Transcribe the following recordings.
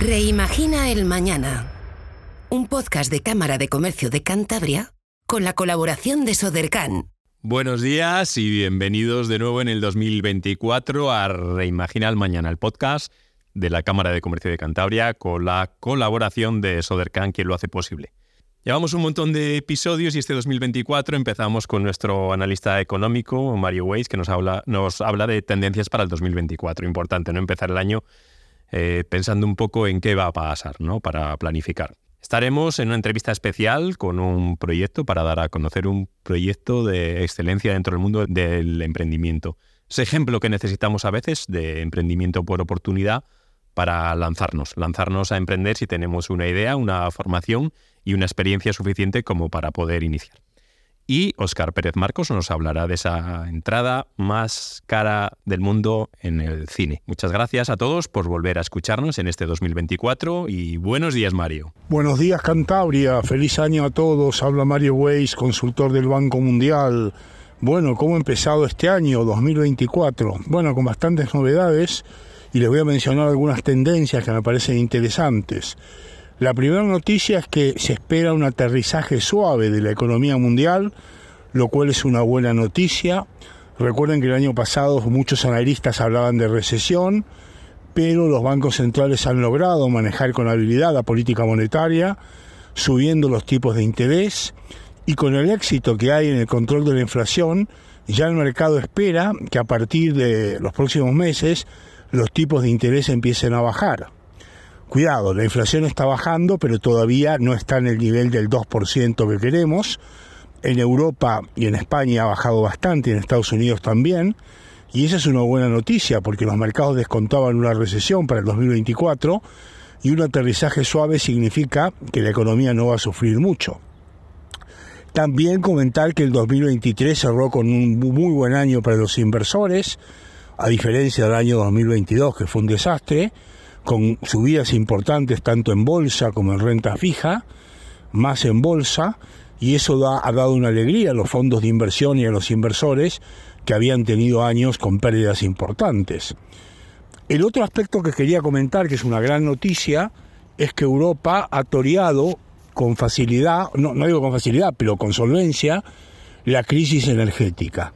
Reimagina el Mañana. Un podcast de Cámara de Comercio de Cantabria con la colaboración de Sodercan. Buenos días y bienvenidos de nuevo en el 2024 a Reimagina el Mañana, el podcast de la Cámara de Comercio de Cantabria con la colaboración de Sodercan, quien lo hace posible. Llevamos un montón de episodios y este 2024 empezamos con nuestro analista económico, Mario Weiss, que nos habla, nos habla de tendencias para el 2024. Importante, ¿no? Empezar el año eh, pensando un poco en qué va a pasar, ¿no? Para planificar. Estaremos en una entrevista especial con un proyecto para dar a conocer un proyecto de excelencia dentro del mundo del emprendimiento. Ese ejemplo que necesitamos a veces de emprendimiento por oportunidad para lanzarnos, lanzarnos a emprender si tenemos una idea, una formación y una experiencia suficiente como para poder iniciar. Y Oscar Pérez Marcos nos hablará de esa entrada más cara del mundo en el cine. Muchas gracias a todos por volver a escucharnos en este 2024 y buenos días Mario. Buenos días Cantabria, feliz año a todos. Habla Mario Weiss, consultor del Banco Mundial. Bueno, ¿cómo ha empezado este año 2024? Bueno, con bastantes novedades y les voy a mencionar algunas tendencias que me parecen interesantes. La primera noticia es que se espera un aterrizaje suave de la economía mundial, lo cual es una buena noticia. Recuerden que el año pasado muchos analistas hablaban de recesión, pero los bancos centrales han logrado manejar con habilidad la política monetaria, subiendo los tipos de interés y con el éxito que hay en el control de la inflación, ya el mercado espera que a partir de los próximos meses los tipos de interés empiecen a bajar. Cuidado, la inflación está bajando, pero todavía no está en el nivel del 2% que queremos. En Europa y en España ha bajado bastante, en Estados Unidos también. Y esa es una buena noticia, porque los mercados descontaban una recesión para el 2024 y un aterrizaje suave significa que la economía no va a sufrir mucho. También comentar que el 2023 cerró con un muy buen año para los inversores, a diferencia del año 2022, que fue un desastre con subidas importantes tanto en bolsa como en renta fija, más en bolsa, y eso ha dado una alegría a los fondos de inversión y a los inversores que habían tenido años con pérdidas importantes. El otro aspecto que quería comentar, que es una gran noticia, es que Europa ha toreado con facilidad, no, no digo con facilidad, pero con solvencia, la crisis energética.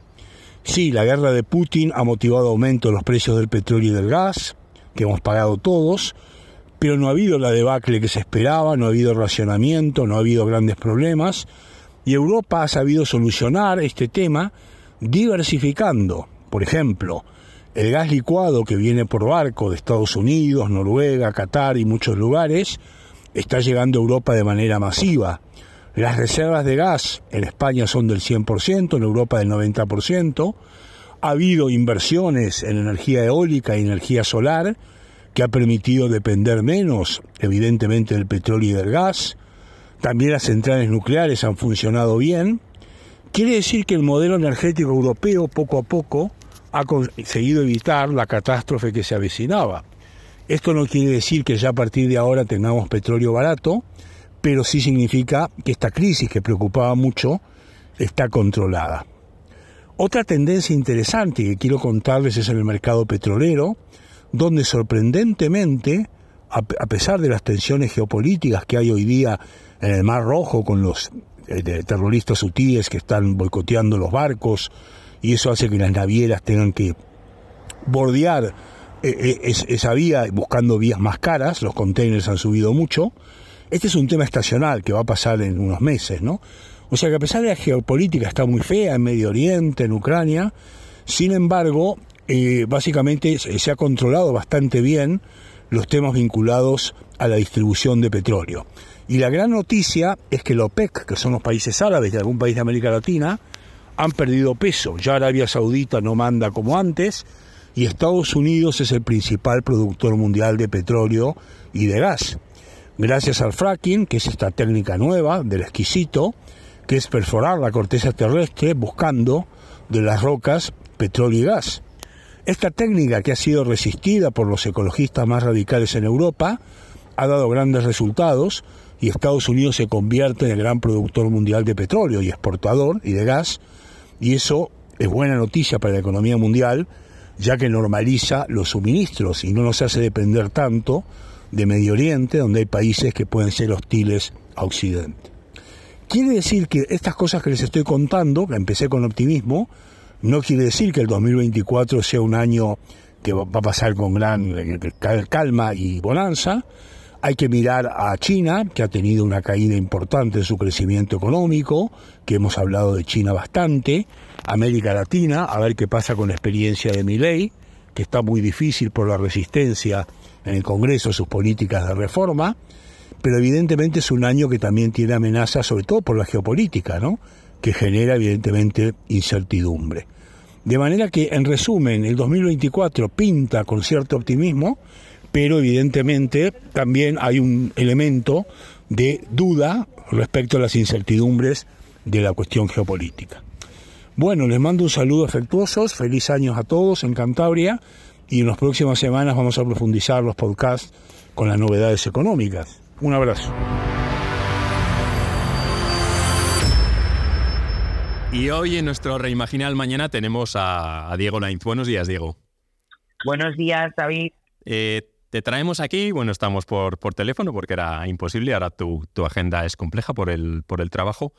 Sí, la guerra de Putin ha motivado aumento de los precios del petróleo y del gas, que hemos pagado todos, pero no ha habido la debacle que se esperaba, no ha habido racionamiento, no ha habido grandes problemas, y Europa ha sabido solucionar este tema diversificando, por ejemplo, el gas licuado que viene por barco de Estados Unidos, Noruega, Qatar y muchos lugares, está llegando a Europa de manera masiva. Las reservas de gas en España son del 100%, en Europa del 90%, ha habido inversiones en energía eólica y energía solar que ha permitido depender menos, evidentemente, del petróleo y del gas. También las centrales nucleares han funcionado bien. Quiere decir que el modelo energético europeo poco a poco ha conseguido evitar la catástrofe que se avecinaba. Esto no quiere decir que ya a partir de ahora tengamos petróleo barato, pero sí significa que esta crisis que preocupaba mucho está controlada. Otra tendencia interesante que quiero contarles es en el mercado petrolero, donde sorprendentemente, a pesar de las tensiones geopolíticas que hay hoy día en el Mar Rojo con los eh, terroristas hutíes que están boicoteando los barcos, y eso hace que las navieras tengan que bordear eh, eh, esa vía buscando vías más caras, los containers han subido mucho. Este es un tema estacional que va a pasar en unos meses, ¿no? O sea que a pesar de la geopolítica está muy fea en Medio Oriente, en Ucrania, sin embargo, eh, básicamente se ha controlado bastante bien los temas vinculados a la distribución de petróleo. Y la gran noticia es que la OPEC, que son los países árabes de algún país de América Latina, han perdido peso. Ya Arabia Saudita no manda como antes y Estados Unidos es el principal productor mundial de petróleo y de gas. Gracias al fracking, que es esta técnica nueva del exquisito, que es perforar la corteza terrestre buscando de las rocas petróleo y gas. Esta técnica, que ha sido resistida por los ecologistas más radicales en Europa, ha dado grandes resultados y Estados Unidos se convierte en el gran productor mundial de petróleo y exportador y de gas, y eso es buena noticia para la economía mundial, ya que normaliza los suministros y no nos hace depender tanto de Medio Oriente, donde hay países que pueden ser hostiles a Occidente. Quiere decir que estas cosas que les estoy contando, que empecé con optimismo, no quiere decir que el 2024 sea un año que va a pasar con gran eh, calma y bonanza. Hay que mirar a China, que ha tenido una caída importante en su crecimiento económico, que hemos hablado de China bastante, América Latina, a ver qué pasa con la experiencia de Milei, que está muy difícil por la resistencia en el Congreso a sus políticas de reforma, pero evidentemente es un año que también tiene amenazas, sobre todo por la geopolítica, ¿no? que genera evidentemente incertidumbre. De manera que, en resumen, el 2024 pinta con cierto optimismo, pero evidentemente también hay un elemento de duda respecto a las incertidumbres de la cuestión geopolítica. Bueno, les mando un saludo afectuoso, feliz años a todos en Cantabria y en las próximas semanas vamos a profundizar los podcasts con las novedades económicas. Un abrazo. Y hoy en nuestro Reimaginal Mañana tenemos a, Diego Lainz. Buenos días, Diego. Buenos días, David. Eh, te traemos aquí, bueno, estamos por, por teléfono porque era imposible, ahora tu, tu agenda es compleja por el, por el trabajo,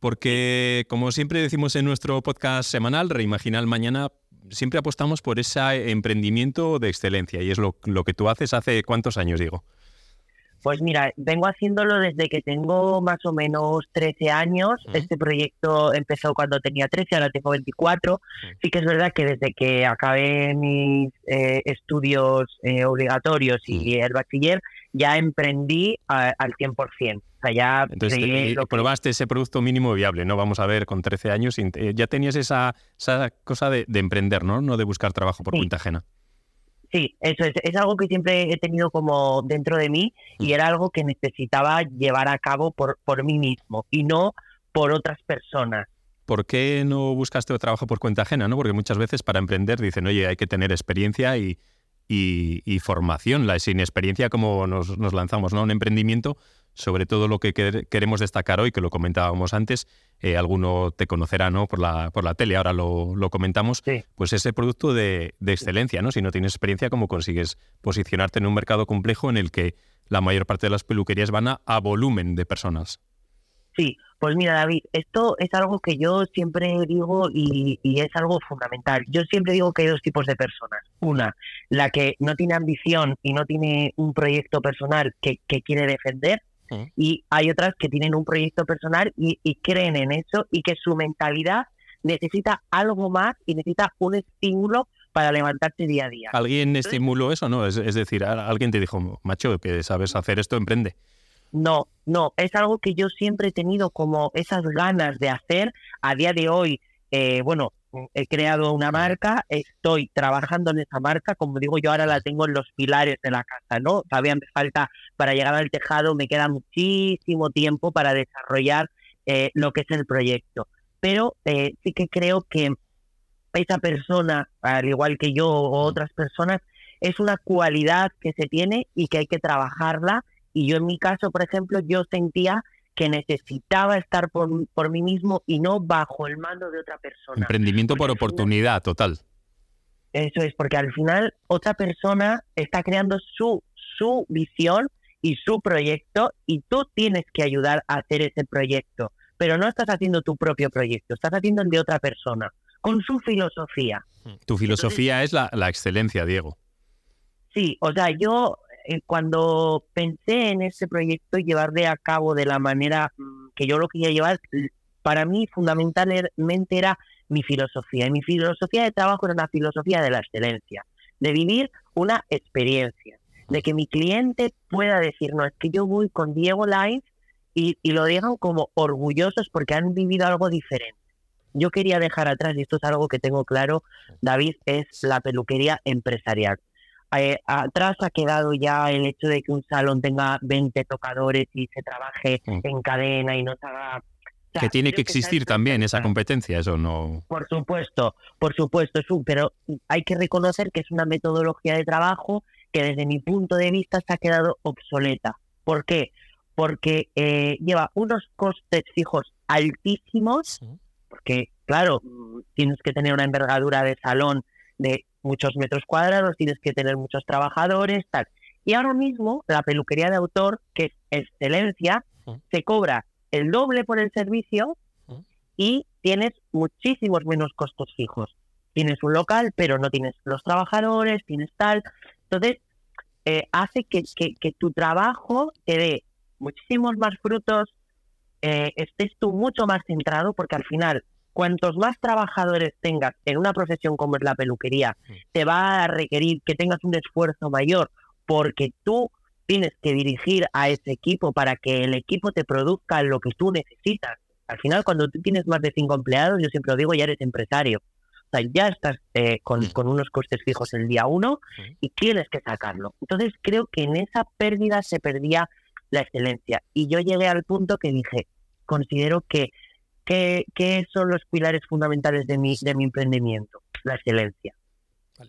porque como siempre decimos en nuestro podcast semanal, Reimaginal Mañana, siempre apostamos por ese emprendimiento de excelencia y es lo, lo que tú haces hace cuántos años, Diego. Pues mira, vengo haciéndolo desde que tengo más o menos 13 años. Este proyecto empezó cuando tenía 13, ahora tengo 24. Sí que es verdad que desde que acabé mis eh, estudios eh, obligatorios y el bachiller, ya emprendí al 100%. O sea, ya Entonces, eh, probaste ese producto mínimo viable, ¿no? Vamos a ver, con 13 años ya tenías esa, esa cosa de, emprender, ¿no? No de buscar trabajo por cuenta ajena. Sí, eso es, es algo que siempre he tenido como dentro de mí y mm. era algo que necesitaba llevar a cabo por, por mí mismo y no por otras personas. ¿Por qué no buscaste trabajo por cuenta ajena? ¿no? Porque muchas veces para emprender dicen, oye, hay que tener experiencia y, y, formación. La, sin experiencia, como nos, nos lanzamos ¿no? a un emprendimiento, sobre todo lo que queremos destacar hoy, que lo comentábamos antes, eh, alguno te conocerá ¿no? por, la, por la tele, ahora lo, comentamos, pues ese producto de, excelencia, ¿no? Si no tienes experiencia, ¿cómo consigues posicionarte en un mercado complejo en el que la mayor parte de las peluquerías van a, volumen de personas? Sí, pues mira David, esto es algo que yo siempre digo y, es algo fundamental. Yo siempre digo que hay dos tipos de personas. Una, la que no tiene ambición y no tiene un proyecto personal que quiere defender y hay otras que tienen un proyecto personal y, creen en eso y que su mentalidad necesita algo más y necesita un estímulo para levantarse día a día. ¿Alguien estimuló eso? No, es, decir, alguien te dijo, macho, que sabes hacer esto, emprende. No, no, es algo que yo siempre he tenido como esas ganas de hacer. A día de hoy, eh, bueno, he creado una marca, estoy trabajando en esa marca, como digo yo ahora la tengo en los pilares de la casa, ¿no? Todavía me falta para llegar al tejado, me queda muchísimo tiempo para desarrollar eh, lo que es el proyecto. Pero eh, sí que creo que esa persona, al igual que yo o otras personas, es una cualidad que se tiene y que hay que trabajarla. Y yo en mi caso, por ejemplo, yo sentía que necesitaba estar por, por mí mismo y no bajo el mando de otra persona. Emprendimiento por oportunidad, total. Eso es, porque al final otra persona está creando su, su visión y su proyecto y tú tienes que ayudar a hacer ese proyecto, pero no estás haciendo tu propio proyecto, estás haciendo el de otra persona, con su filosofía. Tu filosofía es la, la excelencia, Diego. Sí, o sea, yo eh, cuando pensé en ese proyecto llevarle a cabo de la manera mm, que yo lo quería llevar, para mí fundamentalmente era mi filosofía. Y mi filosofía de trabajo era una filosofía de la excelencia, de vivir una experiencia, de que mi cliente pueda decir, no, es que yo voy con Diego Live y, y lo digan como orgullosos porque han vivido algo diferente. Yo quería dejar atrás, y esto es algo que tengo claro, David, es la peluquería empresarial. Eh, atrás ha quedado ya el hecho de que un salón tenga 20 tocadores y se trabaje mm. en cadena y no se haga... que tiene que existir también esa competencia, eso no... Por supuesto, por supuesto, pero hay que reconocer que es una metodología de trabajo que desde mi punto de vista se ha quedado obsoleta. ¿Por qué? Porque eh, lleva unos costes fijos altísimos, porque claro, mm, tienes que tener una envergadura de salón de muchos metros cuadrados, tienes que tener muchos trabajadores, tal. Y ahora mismo la peluquería de autor, que es excelencia, se cobra el doble por el servicio y tienes muchísimos menos costos fijos. Tienes un local, pero no tienes los trabajadores, tienes tal. Entonces, eh, hace que, que, tu trabajo te dé muchísimos más frutos, eh, estés tú mucho más centrado, porque al final, cuantos más trabajadores tengas en una profesión como es la peluquería, te va a requerir que tengas un esfuerzo mayor, porque tú tienes que dirigir a ese equipo para que el equipo te produzca lo que tú necesitas. Al final, cuando tú tienes más de cinco empleados, yo siempre lo digo, ya eres empresario. O sea, ya estás eh, con, unos costes fijos el día uno y tienes que sacarlo. Entonces creo que en esa pérdida se perdía la excelencia. Y yo llegué al punto que dije, considero que, que, son los pilares fundamentales de mi, de mi emprendimiento, la excelencia.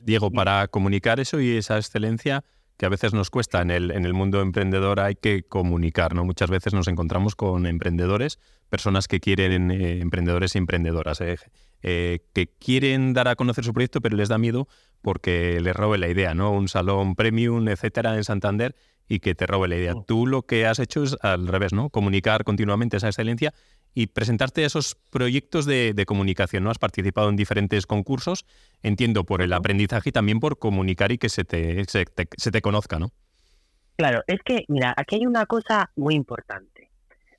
Diego, para comunicar eso y esa excelencia, que a veces nos cuesta en el, en el mundo emprendedor, hay que comunicar, ¿no? Muchas veces nos encontramos con emprendedores, personas que quieren, eh, emprendedores y emprendedoras, eh, eh, que quieren dar a conocer su proyecto, pero les da miedo porque les robe la idea, ¿no? Un salón premium, etcétera, en Santander y que te robe la idea. Tú lo que has hecho es al revés, ¿no? Comunicar continuamente esa excelencia y presentarte esos proyectos de, comunicación. ¿no? Has participado en diferentes concursos, entiendo, por el aprendizaje y también por comunicar y que se te, se te, conozca, ¿no? Claro, es que, mira, aquí hay una cosa muy importante.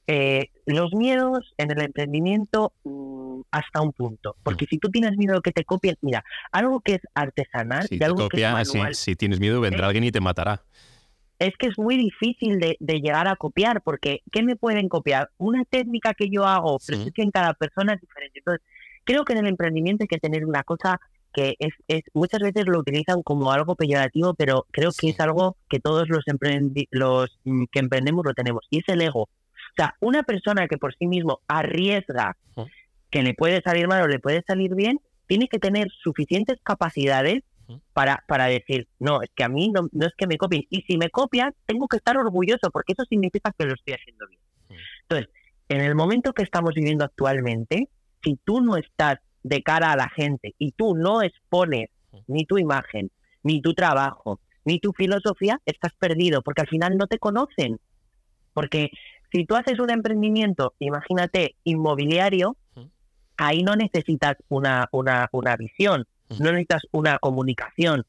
Eh, los miedos en el emprendimiento mm, hasta un punto. Porque si tú tienes miedo de que te copien, mira, algo que es artesanal si algo que es si, tienes miedo vendrá alguien y te matará es que es muy difícil de, llegar a copiar, porque ¿qué me pueden copiar? Una técnica que yo hago, pero es que en cada persona es diferente. Entonces, creo que en el emprendimiento hay que tener una cosa que es, es muchas veces lo utilizan como algo peyorativo, pero creo que es algo que todos los, los mm, que emprendemos lo tenemos, y es el ego. O sea, una persona que por sí mismo arriesga que le puede salir mal o le puede salir bien, tiene que tener suficientes capacidades para, para decir, no, es que a mí no, no, es que me copien. Y si me copian, tengo que estar orgulloso porque eso significa que lo estoy haciendo bien. Entonces, en el momento que estamos viviendo actualmente, si tú no estás de cara a la gente y tú no expones ni tu imagen, ni tu trabajo, ni tu filosofía, estás perdido porque al final no te conocen. Porque si tú haces un emprendimiento, imagínate, inmobiliario, ahí no necesitas una, una, una visión, no necesitas una comunicación.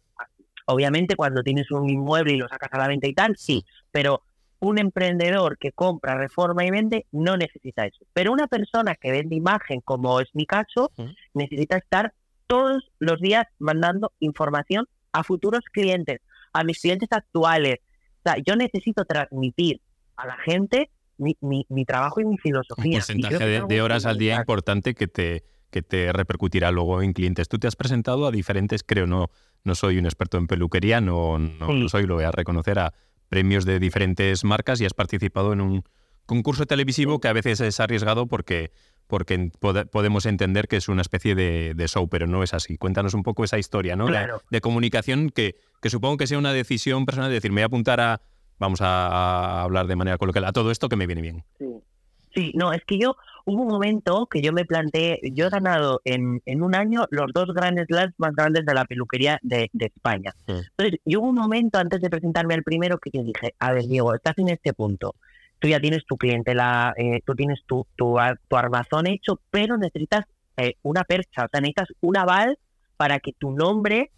Obviamente cuando tienes un inmueble y lo sacas a la venta y tal, sí, pero un emprendedor que compra, reforma y vende no necesita eso. Pero una persona que vende imagen, como es mi caso, necesita estar todos los días mandando información a futuros clientes, a mis clientes actuales. O sea, yo necesito transmitir a la gente mi, mi, trabajo y mi filosofía. Un porcentaje de, horas al día importante que te, que te repercutirá luego en clientes. Tú te has presentado a diferentes, creo, no, no soy un experto en peluquería, no, no, soy, lo voy a reconocer, a premios de diferentes marcas y has participado en un concurso televisivo que a veces es arriesgado porque, porque podemos entender que es una especie de, show, pero no es así. Cuéntanos un poco esa historia ¿no? De, comunicación que, que supongo que sea una decisión personal de decir, me voy a apuntar a, vamos a, hablar de manera coloquial, a todo esto que me viene bien. Sí. Sí, no, es que yo hubo un momento que yo me planteé, yo he ganado en, en un año los dos grandes slams más grandes de la peluquería de, España. Entonces, yo hubo un momento antes de presentarme al primero que yo dije, a ver, Diego, estás en este punto. Tú ya tienes tu clientela, eh, tú tienes tu, tu, tu, armazón hecho, pero necesitas eh, una percha, o sea, necesitas un aval para que tu nombre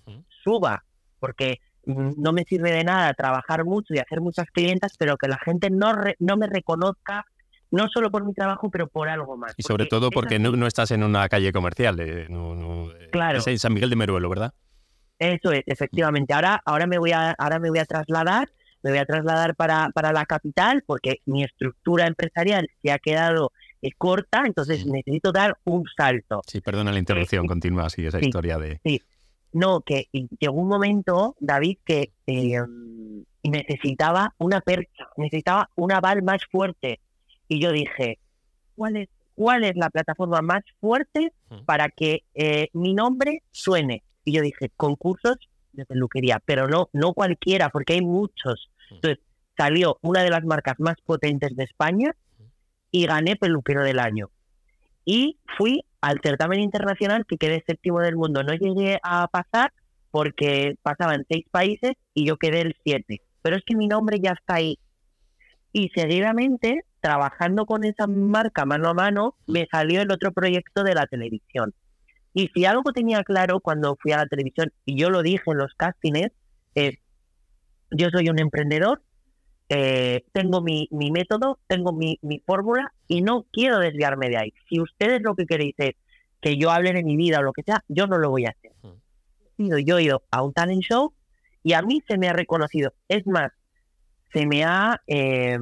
suba, porque mm, no me sirve de nada trabajar mucho y hacer muchas clientas, pero que la gente no, no me reconozca no solo por mi trabajo, pero por algo más. Y sobre todo porque no, estás en una calle comercial, eh, claro. es en San Miguel de Meruelo, ¿verdad? Eso es, efectivamente. Ahora, ahora me voy a, ahora me voy a trasladar, me voy a trasladar para, para la capital, porque mi estructura empresarial se ha quedado eh, corta, entonces necesito dar un salto. Sí, perdona la interrupción, continúa así esa historia de. Sí, no, que llegó un momento, David, que eh, necesitaba una percha, necesitaba un aval más fuerte y yo dije, ¿cuál es, cuál es la plataforma más fuerte para que eh, mi nombre suene? Y yo dije, concursos de peluquería, pero no, no cualquiera, porque hay muchos. Entonces salió una de las marcas más potentes de España y gané peluquero del año. Y fui al certamen internacional que quedé séptimo del mundo. No llegué a pasar porque pasaban seis países y yo quedé el siete. pero es que mi nombre ya está ahí. Y seguidamente, trabajando con esa marca mano a mano, me salió el otro proyecto de la televisión. Y si algo tenía claro cuando fui a la televisión, y yo lo dije en los castings, es, yo soy un emprendedor, eh, tengo mi, mi, método, tengo mi, mi fórmula y no quiero desviarme de ahí. Si ustedes lo que queréis es que yo hable de mi vida o lo que sea, yo no lo voy a hacer. Hmm. Yo he ido a un talent show y a mí se me ha reconocido. Es más, se me ha eh,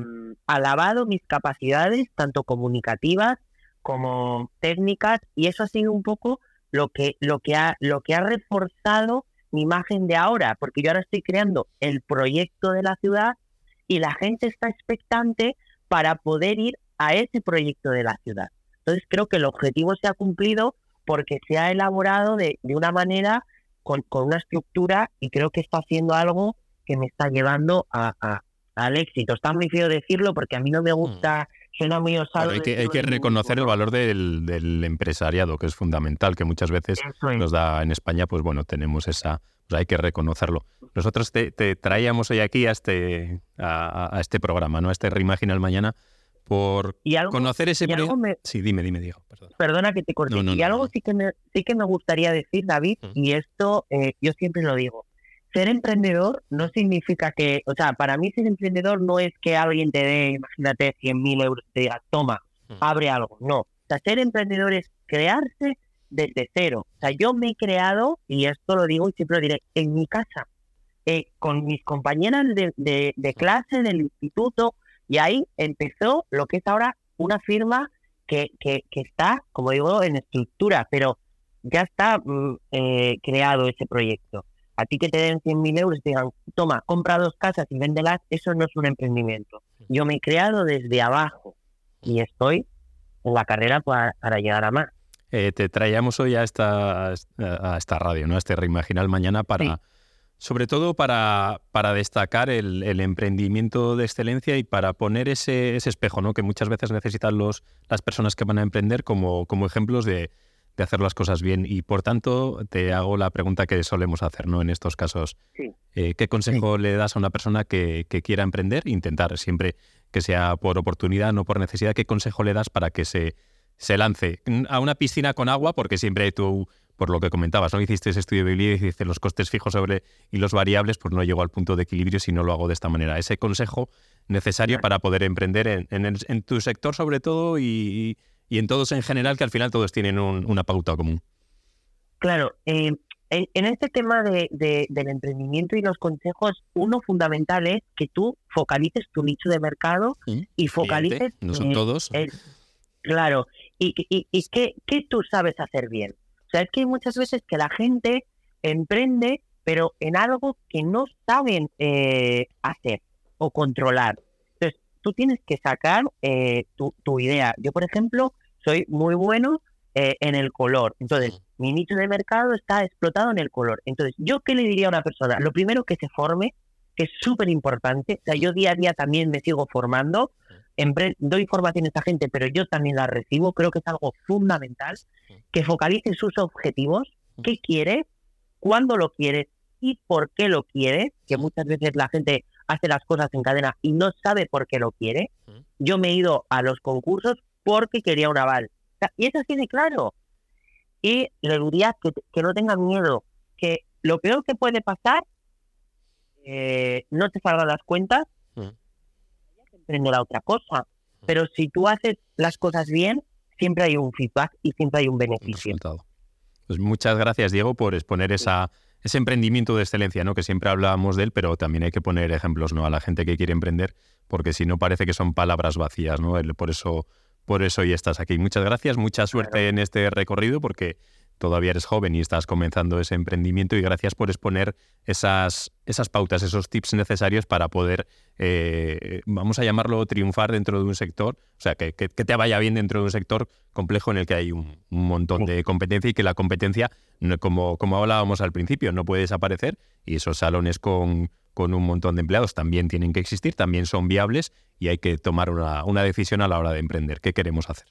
alabado mis capacidades, tanto comunicativas como técnicas, y eso ha sido un poco lo que, lo que, ha, lo que ha reforzado mi imagen de ahora, porque yo ahora estoy creando el proyecto de la ciudad y la gente está expectante para poder ir a ese proyecto de la ciudad. Entonces creo que el objetivo se ha cumplido porque se ha elaborado de, de una manera con, con, una estructura y creo que está haciendo algo que me está llevando a, al éxito. Está muy feo decirlo porque a mí no me gusta, mm. suena muy osado. hay que, hay que reconocer el valor del, del, empresariado, que es fundamental, que muchas veces nos da en España, pues bueno, tenemos esa, pues hay que reconocerlo. Nosotros te, traíamos hoy aquí a este, a, este programa, ¿no? A este Reimaginal Mañana, por conocer ese Sí, dime, dime, Diego. Perdona que te corte. y algo sí que, me, sí que me gustaría decir, David, mm. y esto eh, yo siempre lo digo ser emprendedor no significa que, o sea, para mí ser emprendedor no es que alguien te dé, imagínate, 100.000 euros y te diga, toma, hmm. abre algo. No. O sea, ser emprendedor es crearse desde cero. O sea, yo me he creado, y esto lo digo y siempre lo diré, en mi casa, eh, con mis compañeras de, de, de, clase, del instituto, y ahí empezó lo que es ahora una firma que, que, que está, como digo, en estructura, pero ya está mm, eh, creado ese proyecto a ti que te den 100.000 euros y te digan, toma, compra dos casas y véndelas, eso no es un emprendimiento. Yo me he creado desde abajo y estoy en la carrera para, llegar a más. Eh, te traíamos hoy a esta, a esta radio, ¿no? a este Reimaginal Mañana para... Sobre todo para, para destacar el, el, emprendimiento de excelencia y para poner ese, ese espejo ¿no? que muchas veces necesitan los, las personas que van a emprender como, como ejemplos de, de hacer las cosas bien. Y por tanto, te hago la pregunta que solemos hacer ¿no? en estos casos. Eh, ¿Qué consejo le das a una persona que, quiera emprender? Intentar siempre que sea por oportunidad, no por necesidad. ¿Qué consejo le das para que se, se lance a una piscina con agua? Porque siempre tú, por lo que comentabas, ¿no? Hiciste ese estudio de biblioteca y dices los costes fijos sobre y los variables, pues no llego al punto de equilibrio si no lo hago de esta manera. Ese consejo necesario para poder emprender en, en, tu sector sobre todo y, y en todos en general, que al final todos tienen una pauta común. Claro, eh, en, este tema de, del emprendimiento y los consejos, uno fundamental es que tú focalices tu nicho de mercado y focalices... no son todos. claro, y, y, y qué, tú sabes hacer bien. O sea, es que hay muchas veces que la gente emprende, pero en algo que no saben eh, hacer o controlar. Entonces, tú tienes que sacar eh, tu, tu, idea. Yo, por ejemplo, soy muy bueno eh, en el color. Entonces, mi nicho de mercado está explotado en el color. Entonces, ¿yo qué le diría a una persona? Lo primero que se forme, que es súper importante. O sea, yo día a día también me sigo formando. doy formación a esta gente, pero yo también la recibo. Creo que es algo fundamental. Que focalice sus objetivos. ¿Qué quiere? ¿Cuándo lo quiere? ¿Y por qué lo quiere? Que muchas veces la gente hace las cosas en cadena y no sabe por qué lo quiere. Yo me he ido a los concursos porque quería un aval. y eso tiene claro. Y le diría que, que no tengan miedo, que lo peor que puede pasar, eh, no te salgan las cuentas, mm. emprender a otra cosa. Mm. Pero si tú haces las cosas bien, siempre hay un feedback y siempre hay un beneficio. Pues muchas gracias, Diego, por exponer esa, ese emprendimiento de excelencia, ¿no? Que siempre hablábamos de él, pero también hay que poner ejemplos, ¿no? A la gente que quiere emprender, porque si no parece que son palabras vacías, ¿no? Por eso por eso hoy estás aquí. Muchas gracias, mucha suerte en este recorrido porque todavía eres joven y estás comenzando ese emprendimiento y gracias por exponer esas, esas pautas, esos tips necesarios para poder, eh, vamos a llamarlo, triunfar dentro de un sector, o sea, que, te vaya bien dentro de un sector complejo en el que hay un, montón de competencia y que la competencia, como, como hablábamos al principio, no puede desaparecer y esos salones con con un montón de empleados también tienen que existir, también son viables y hay que tomar una, una decisión a la hora de emprender. ¿Qué queremos hacer?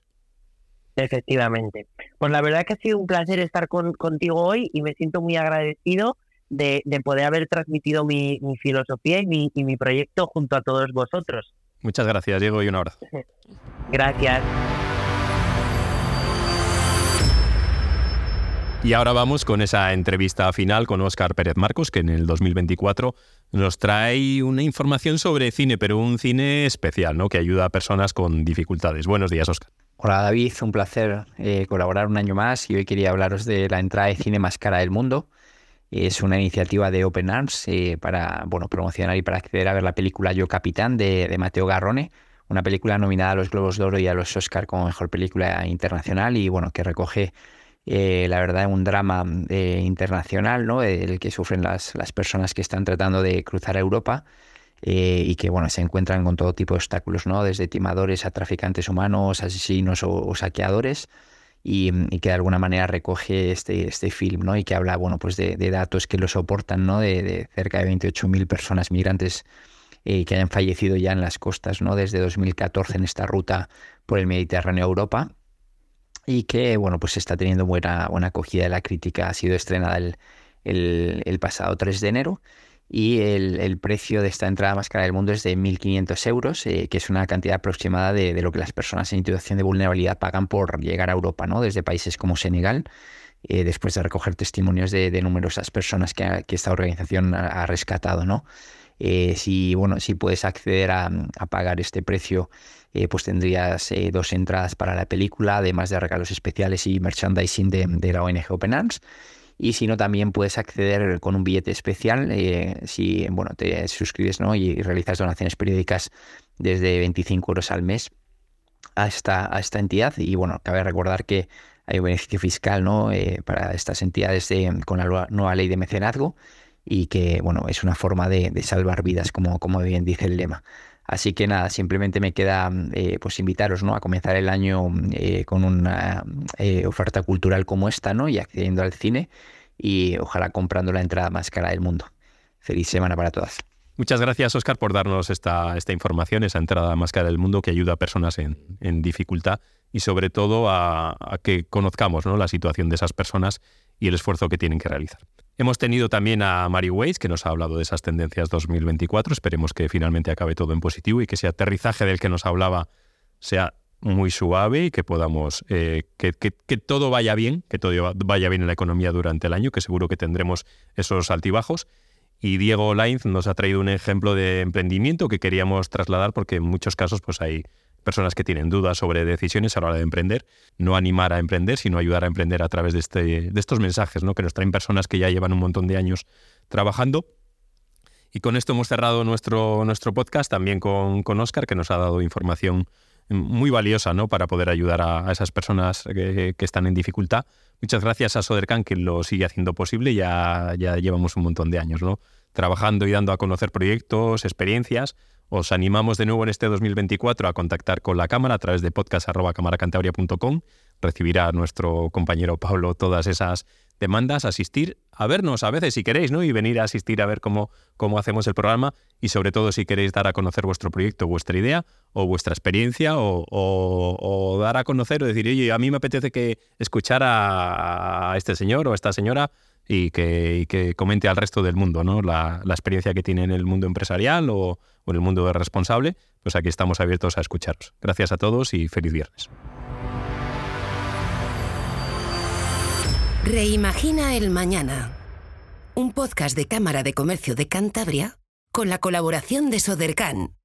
Efectivamente. Pues la verdad que ha sido un placer estar con, contigo hoy y me siento muy agradecido de, poder haber transmitido mi, filosofía y mi, y mi proyecto junto a todos vosotros. Muchas gracias, Diego, y un abrazo. Gracias. Y ahora vamos con esa entrevista final con Óscar Pérez Marcos, que en el 2024 nos trae una información sobre cine, pero un cine especial, ¿no? Que ayuda a personas con dificultades. Buenos días, Óscar. Hola David, un placer eh, colaborar un año más y hoy quería hablaros de la entrada de cine más cara del mundo. Es una iniciativa de Open Arms eh, para bueno, promocionar y para acceder a ver la película Yo Capitán de, de Mateo Garrone, una película nominada a los Globos de Oro y a los Oscar como mejor película internacional y bueno, que recoge eh, la verdad, un drama eh, internacional, ¿no? El que sufren las, las, personas que están tratando de cruzar Europa eh, y que, bueno, se encuentran con todo tipo de obstáculos, ¿no? Desde timadores a traficantes humanos, asesinos o, saqueadores. Y, que de alguna manera recoge este, este film, ¿no? Y que habla, bueno, pues de, datos que lo soportan, ¿no? De, de cerca de 28.000 personas migrantes que hayan fallecido ya en las costas, ¿no? Desde 2014 en esta ruta por el Mediterráneo a Europa y que bueno, pues está teniendo buena, buena acogida de la crítica. Ha sido estrenada el, el, pasado 3 de enero y el, precio de esta entrada más cara del mundo es de 1.500 euros, eh, que es una cantidad aproximada de, lo que las personas en situación de vulnerabilidad pagan por llegar a Europa, ¿no? desde países como Senegal. Eh, después de recoger testimonios de, numerosas personas que, que, esta organización ha, rescatado, ¿no? Eh, si, bueno, si puedes acceder a, a pagar este precio eh, pues tendrías eh, dos entradas para la película, además de regalos especiales y merchandising de, la ONG Open Arms. Y si no, también puedes acceder con un billete especial eh, si bueno, te suscribes ¿no? y realizas donaciones periódicas desde 25 euros al mes a esta, a esta entidad. Y bueno, cabe recordar que hay un beneficio fiscal ¿no? para estas entidades con la nueva ley de mecenazgo y que bueno, es una forma de, de salvar vidas, como, como bien dice el lema. Así que nada, simplemente me queda eh, pues invitaros ¿no? a comenzar el año eh, con una eh, oferta cultural como esta ¿no? y accediendo al cine y ojalá comprando la entrada más cara del mundo. Feliz semana para todas. Muchas gracias, Oscar, por darnos esta, esta información, esa entrada más cara del mundo que ayuda a personas en, en dificultad y sobre todo a, a que conozcamos ¿no? la situación de esas personas y el esfuerzo que tienen que realizar. Hemos tenido también a Mary Weiss, que nos ha hablado de esas tendencias 2024. Esperemos que finalmente acabe todo en positivo y que ese aterrizaje del que nos hablaba sea muy suave y que podamos, eh, que, todo vaya bien, que todo vaya bien en la economía durante el año, que seguro que tendremos esos altibajos. Y Diego Lainz nos ha traído un ejemplo de emprendimiento que queríamos trasladar porque en muchos casos pues hay personas que tienen dudas sobre decisiones a la hora de emprender, no animar a emprender, sino ayudar a emprender a través de, este, de estos mensajes ¿no? que nos traen personas que ya llevan un montón de años trabajando. Y con esto hemos cerrado nuestro, nuestro podcast también con, con Oscar, que nos ha dado información muy valiosa ¿no? para poder ayudar a, esas personas que, están en dificultad. Muchas gracias a Sodercan, que lo sigue haciendo posible. Ya, ya llevamos un montón de años ¿no? trabajando y dando a conocer proyectos, experiencias os animamos de nuevo en este 2024 a contactar con la Cámara a través de podcast.camaracantabria.com. Recibirá nuestro compañero Pablo todas esas demandas, asistir a vernos a veces si queréis, ¿no? Y venir a asistir a ver cómo, cómo hacemos el programa y sobre todo si queréis dar a conocer vuestro proyecto, vuestra idea o vuestra experiencia o, dar a conocer o decir, oye, a mí me apetece que escuchar a, a este señor o a esta señora y que, comente al resto del mundo ¿no? la, experiencia que tiene en el mundo empresarial o, en el mundo responsable, pues aquí estamos abiertos a escucharos. Gracias a todos y feliz viernes. Reimagina el mañana. Un podcast de Cámara de Comercio de Cantabria con la colaboración de Sodercan